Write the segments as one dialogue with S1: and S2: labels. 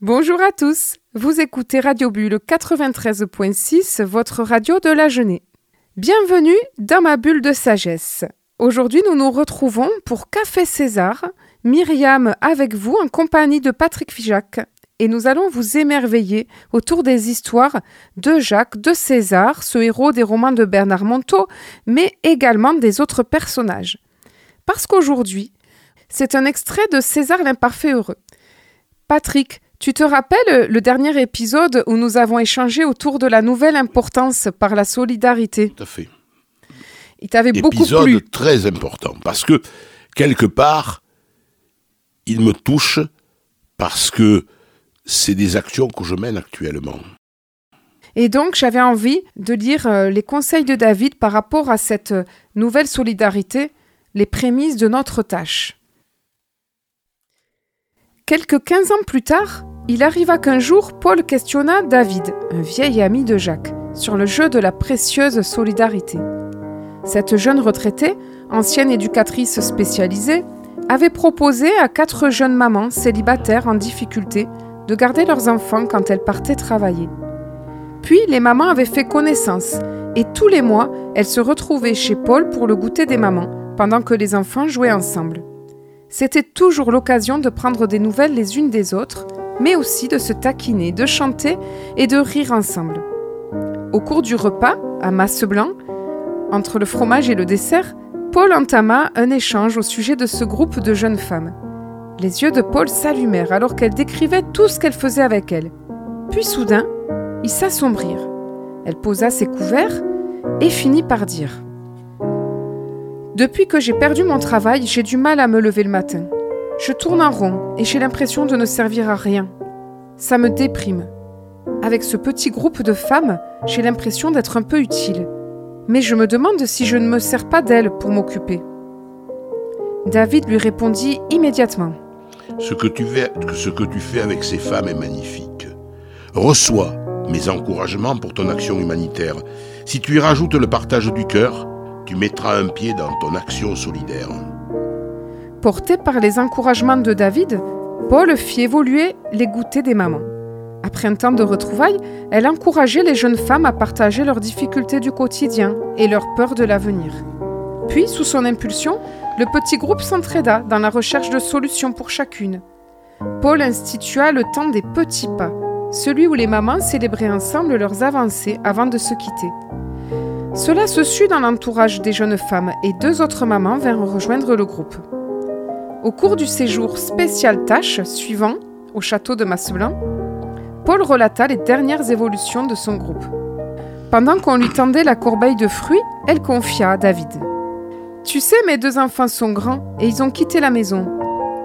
S1: Bonjour à tous, vous écoutez Radio Bulle 93.6, votre radio de la jeunesse. Bienvenue dans ma bulle de sagesse. Aujourd'hui, nous nous retrouvons pour Café César, Myriam avec vous en compagnie de Patrick Fijac. Et nous allons vous émerveiller autour des histoires de Jacques, de César, ce héros des romans de Bernard Monteau, mais également des autres personnages. Parce qu'aujourd'hui, c'est un extrait de César l'imparfait heureux. Patrick, tu te rappelles le dernier épisode où nous avons échangé autour de la nouvelle importance par la solidarité?
S2: Tout à fait.
S1: Il t'avait beaucoup
S2: Épisode
S1: plu.
S2: très important parce que quelque part, il me touche parce que c'est des actions que je mène actuellement.
S1: Et donc, j'avais envie de lire euh, les conseils de David par rapport à cette euh, nouvelle solidarité, les prémices de notre tâche. Quelques 15 ans plus tard, il arriva qu'un jour, Paul questionna David, un vieil ami de Jacques, sur le jeu de la précieuse solidarité. Cette jeune retraitée, ancienne éducatrice spécialisée, avait proposé à quatre jeunes mamans célibataires en difficulté de garder leurs enfants quand elles partaient travailler. Puis les mamans avaient fait connaissance et tous les mois, elles se retrouvaient chez Paul pour le goûter des mamans pendant que les enfants jouaient ensemble. C'était toujours l'occasion de prendre des nouvelles les unes des autres, mais aussi de se taquiner, de chanter et de rire ensemble. Au cours du repas, à masse blanc, entre le fromage et le dessert, Paul entama un échange au sujet de ce groupe de jeunes femmes. Les yeux de Paul s'allumèrent alors qu'elle décrivait tout ce qu'elle faisait avec elles. Puis soudain, ils s'assombrirent. Elle posa ses couverts et finit par dire Depuis que j'ai perdu mon travail, j'ai du mal à me lever le matin. Je tourne en rond et j'ai l'impression de ne servir à rien. Ça me déprime. Avec ce petit groupe de femmes, j'ai l'impression d'être un peu utile. Mais je me demande si je ne me sers pas d'elles pour m'occuper. David lui répondit immédiatement.
S2: Ce que, tu fais, ce que tu fais avec ces femmes est magnifique. Reçois mes encouragements pour ton action humanitaire. Si tu y rajoutes le partage du cœur, tu mettras un pied dans ton action solidaire.
S1: Porté par les encouragements de David, Paul fit évoluer les goûters des mamans. Après un temps de retrouvailles, elle encourageait les jeunes femmes à partager leurs difficultés du quotidien et leurs peurs de l'avenir. Puis, sous son impulsion, le petit groupe s'entraida dans la recherche de solutions pour chacune. Paul institua le temps des petits pas, celui où les mamans célébraient ensemble leurs avancées avant de se quitter. Cela se sut dans l'entourage des jeunes femmes et deux autres mamans vinrent rejoindre le groupe. Au cours du séjour spécial tâche suivant, au château de Masseblanc, Paul relata les dernières évolutions de son groupe. Pendant qu'on lui tendait la corbeille de fruits, elle confia à David. Tu sais, mes deux enfants sont grands et ils ont quitté la maison.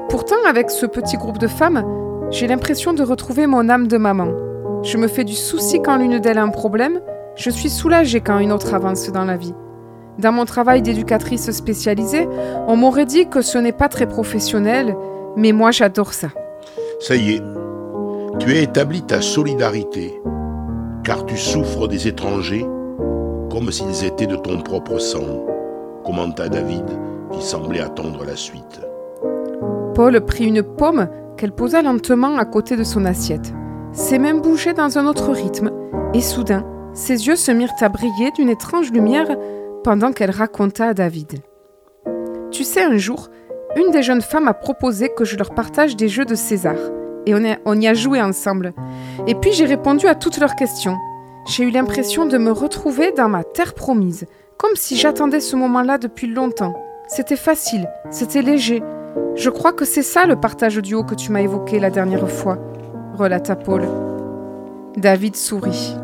S1: Pourtant, avec ce petit groupe de femmes, j'ai l'impression de retrouver mon âme de maman. Je me fais du souci quand l'une d'elles a un problème, je suis soulagée quand une autre avance dans la vie. Dans mon travail d'éducatrice spécialisée, on m'aurait dit que ce n'est pas très professionnel, mais moi j'adore ça.
S2: Ça y est, tu as établi ta solidarité, car tu souffres des étrangers comme s'ils étaient de ton propre sang, commenta David, qui semblait attendre la suite.
S1: Paul prit une pomme qu'elle posa lentement à côté de son assiette. Ses mains bougeaient dans un autre rythme, et soudain, ses yeux se mirent à briller d'une étrange lumière pendant qu'elle raconta à David. Tu sais, un jour, une des jeunes femmes a proposé que je leur partage des jeux de César, et on, on y a joué ensemble. Et puis j'ai répondu à toutes leurs questions. J'ai eu l'impression de me retrouver dans ma terre promise, comme si j'attendais ce moment-là depuis longtemps. C'était facile, c'était léger. Je crois que c'est ça le partage du haut que tu m'as évoqué la dernière fois, relata Paul. David sourit.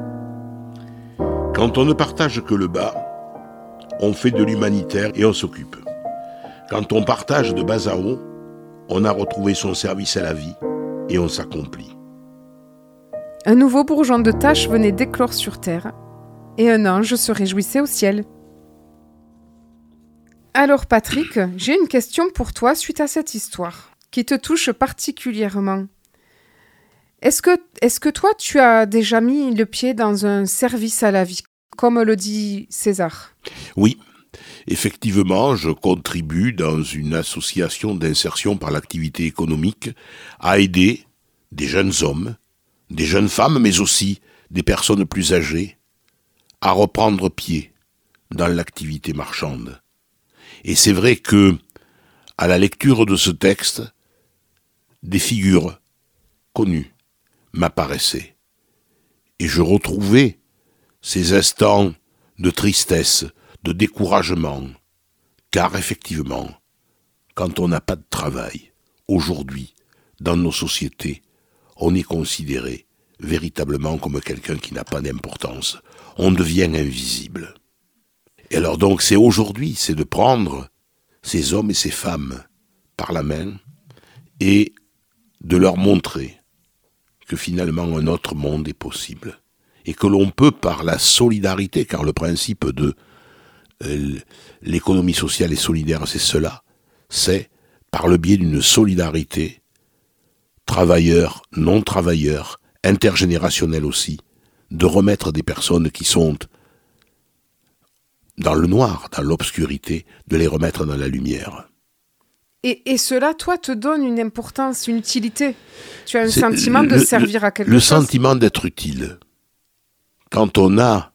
S2: Quand on ne partage que le bas, on fait de l'humanitaire et on s'occupe. Quand on partage de bas à haut, on a retrouvé son service à la vie et on s'accomplit.
S1: Un nouveau bourgeon de tâche venait d'éclore sur terre, et un ange se réjouissait au ciel. Alors Patrick, j'ai une question pour toi suite à cette histoire, qui te touche particulièrement. Est-ce que, est-ce que toi, tu as déjà mis le pied dans un service à la vie, comme le dit César
S2: Oui, effectivement, je contribue dans une association d'insertion par l'activité économique à aider des jeunes hommes, des jeunes femmes, mais aussi des personnes plus âgées, à reprendre pied dans l'activité marchande. Et c'est vrai que, à la lecture de ce texte, des figures connues m'apparaissaient. Et je retrouvais ces instants de tristesse, de découragement, car effectivement, quand on n'a pas de travail, aujourd'hui, dans nos sociétés, on est considéré véritablement comme quelqu'un qui n'a pas d'importance. On devient invisible. Et alors donc c'est aujourd'hui, c'est de prendre ces hommes et ces femmes par la main et de leur montrer que finalement un autre monde est possible et que l'on peut par la solidarité, car le principe de euh, l'économie sociale et solidaire, c'est cela, c'est par le biais d'une solidarité travailleurs, non travailleurs, intergénérationnelle aussi, de remettre des personnes qui sont dans le noir, dans l'obscurité, de les remettre dans la lumière.
S1: Et, cela, toi, te donne une importance, une utilité? Tu as un sentiment de servir à quelque
S2: chose?
S1: Le
S2: sentiment d'être utile. Quand on a,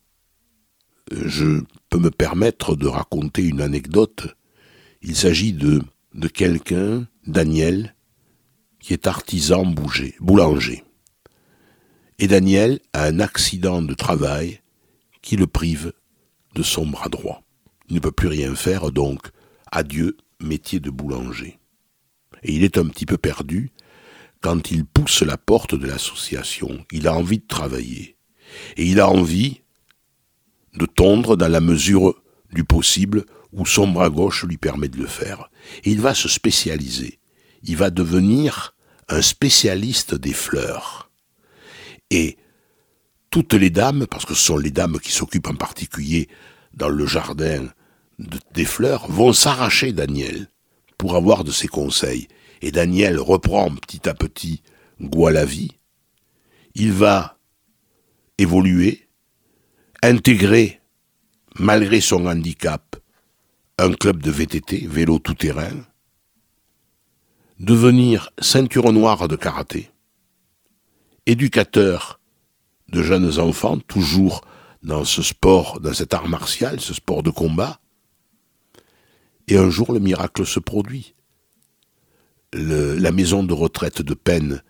S2: je peux me permettre de raconter une anecdote. Il s'agit de, de quelqu'un, Daniel, qui est artisan bouger, boulanger. Et Daniel a un accident de travail qui le prive de son bras droit. Il ne peut plus rien faire, donc adieu métier de boulanger. Et il est un petit peu perdu quand il pousse la porte de l'association. Il a envie de travailler. Et il a envie de tondre dans la mesure du possible où son bras gauche lui permet de le faire. Et il va se spécialiser. Il va devenir un spécialiste des fleurs. Et toutes les dames, parce que ce sont les dames qui s'occupent en particulier dans le jardin des fleurs, vont s'arracher Daniel pour avoir de ses conseils. Et Daniel reprend petit à petit goût à la vie. Il va évoluer, intégrer, malgré son handicap, un club de VTT, vélo tout-terrain, devenir ceinture noire de karaté, éducateur de jeunes enfants, toujours dans ce sport, dans cet art martial, ce sport de combat. Et un jour, le miracle se produit. la maison de retraite de peine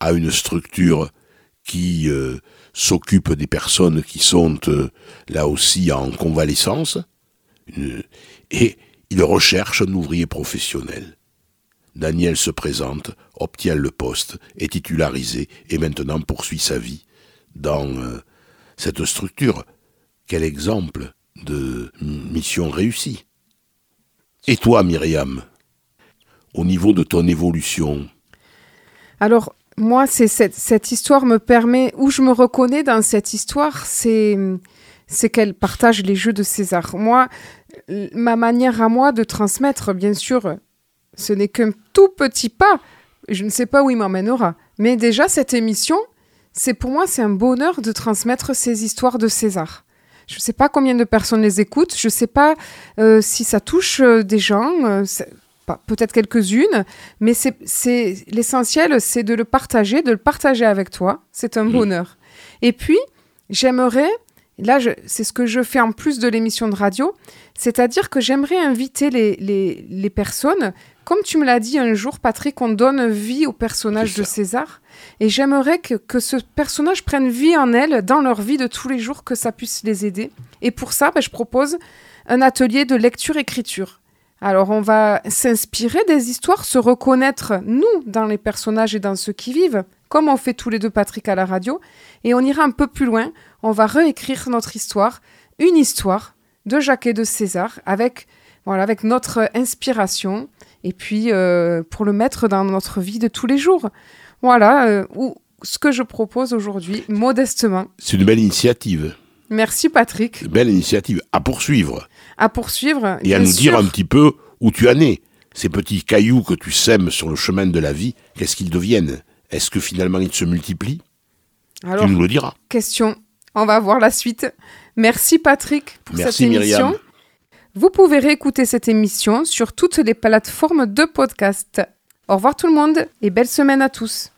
S2: a une structure qui euh, s'occupe des personnes qui sont euh, là aussi en convalescence, et il recherche un ouvrier professionnel. Daniel se présente, obtient le poste, est titularisé et maintenant poursuit sa vie dans euh, cette structure. Quel exemple de mission réussie. Et toi, Myriam, au niveau de ton évolution?
S1: Alors, moi, c'est cette, histoire me permet, où je me reconnais dans cette histoire, c'est c'est qu'elle partage les jeux de César. Moi, ma manière à moi de transmettre, bien sûr, ce n'est qu'un tout petit pas. Je ne sais pas où il m'emmènera. Mais déjà, cette émission, c'est pour moi, c'est un bonheur de transmettre ces histoires de César. Je ne sais pas combien de personnes les écoutent, je ne sais pas euh, si ça touche euh, des gens, euh, peut-être quelques-unes, mais c'est l'essentiel, c'est de le partager, de le partager avec toi. C'est un mmh. bonheur. Et puis, j'aimerais, là, c'est ce que je fais en plus de l'émission de radio, c'est-à-dire que j'aimerais inviter les, les, les personnes comme tu me l'as dit un jour, Patrick, on donne vie au personnage de César. Et j'aimerais que, ce personnage prenne vie en elle, dans leur vie de tous les jours, que ça puisse les aider. Et pour ça, ben, je propose un atelier de lecture-écriture. Alors on va s'inspirer des histoires, se reconnaître, nous, dans les personnages et dans ceux qui vivent, comme on fait tous les deux, Patrick, à la radio. Et on ira un peu plus loin, on va réécrire notre histoire, une histoire de Jacques et de César, avec, voilà, avec notre inspiration, et puis euh, pour le mettre dans notre vie de tous les jours. Voilà euh, ce que je propose aujourd'hui, modestement.
S2: C'est une belle initiative.
S1: Merci Patrick.
S2: Une belle initiative à poursuivre.
S1: À poursuivre.
S2: Et à nous dire un petit peu où tu en es. Ces petits cailloux que tu sèmes sur le chemin de la vie, qu'est-ce qu'ils deviennent? Est-ce que finalement ils se multiplient?
S1: Alors,
S2: Tu nous le diras.
S1: Question. On va voir la suite. Merci Patrick pour
S2: Merci
S1: cette émission.
S2: Myriam.
S1: Vous pouvez réécouter cette émission sur toutes les plateformes de podcast. Au revoir tout le monde et belle semaine à tous.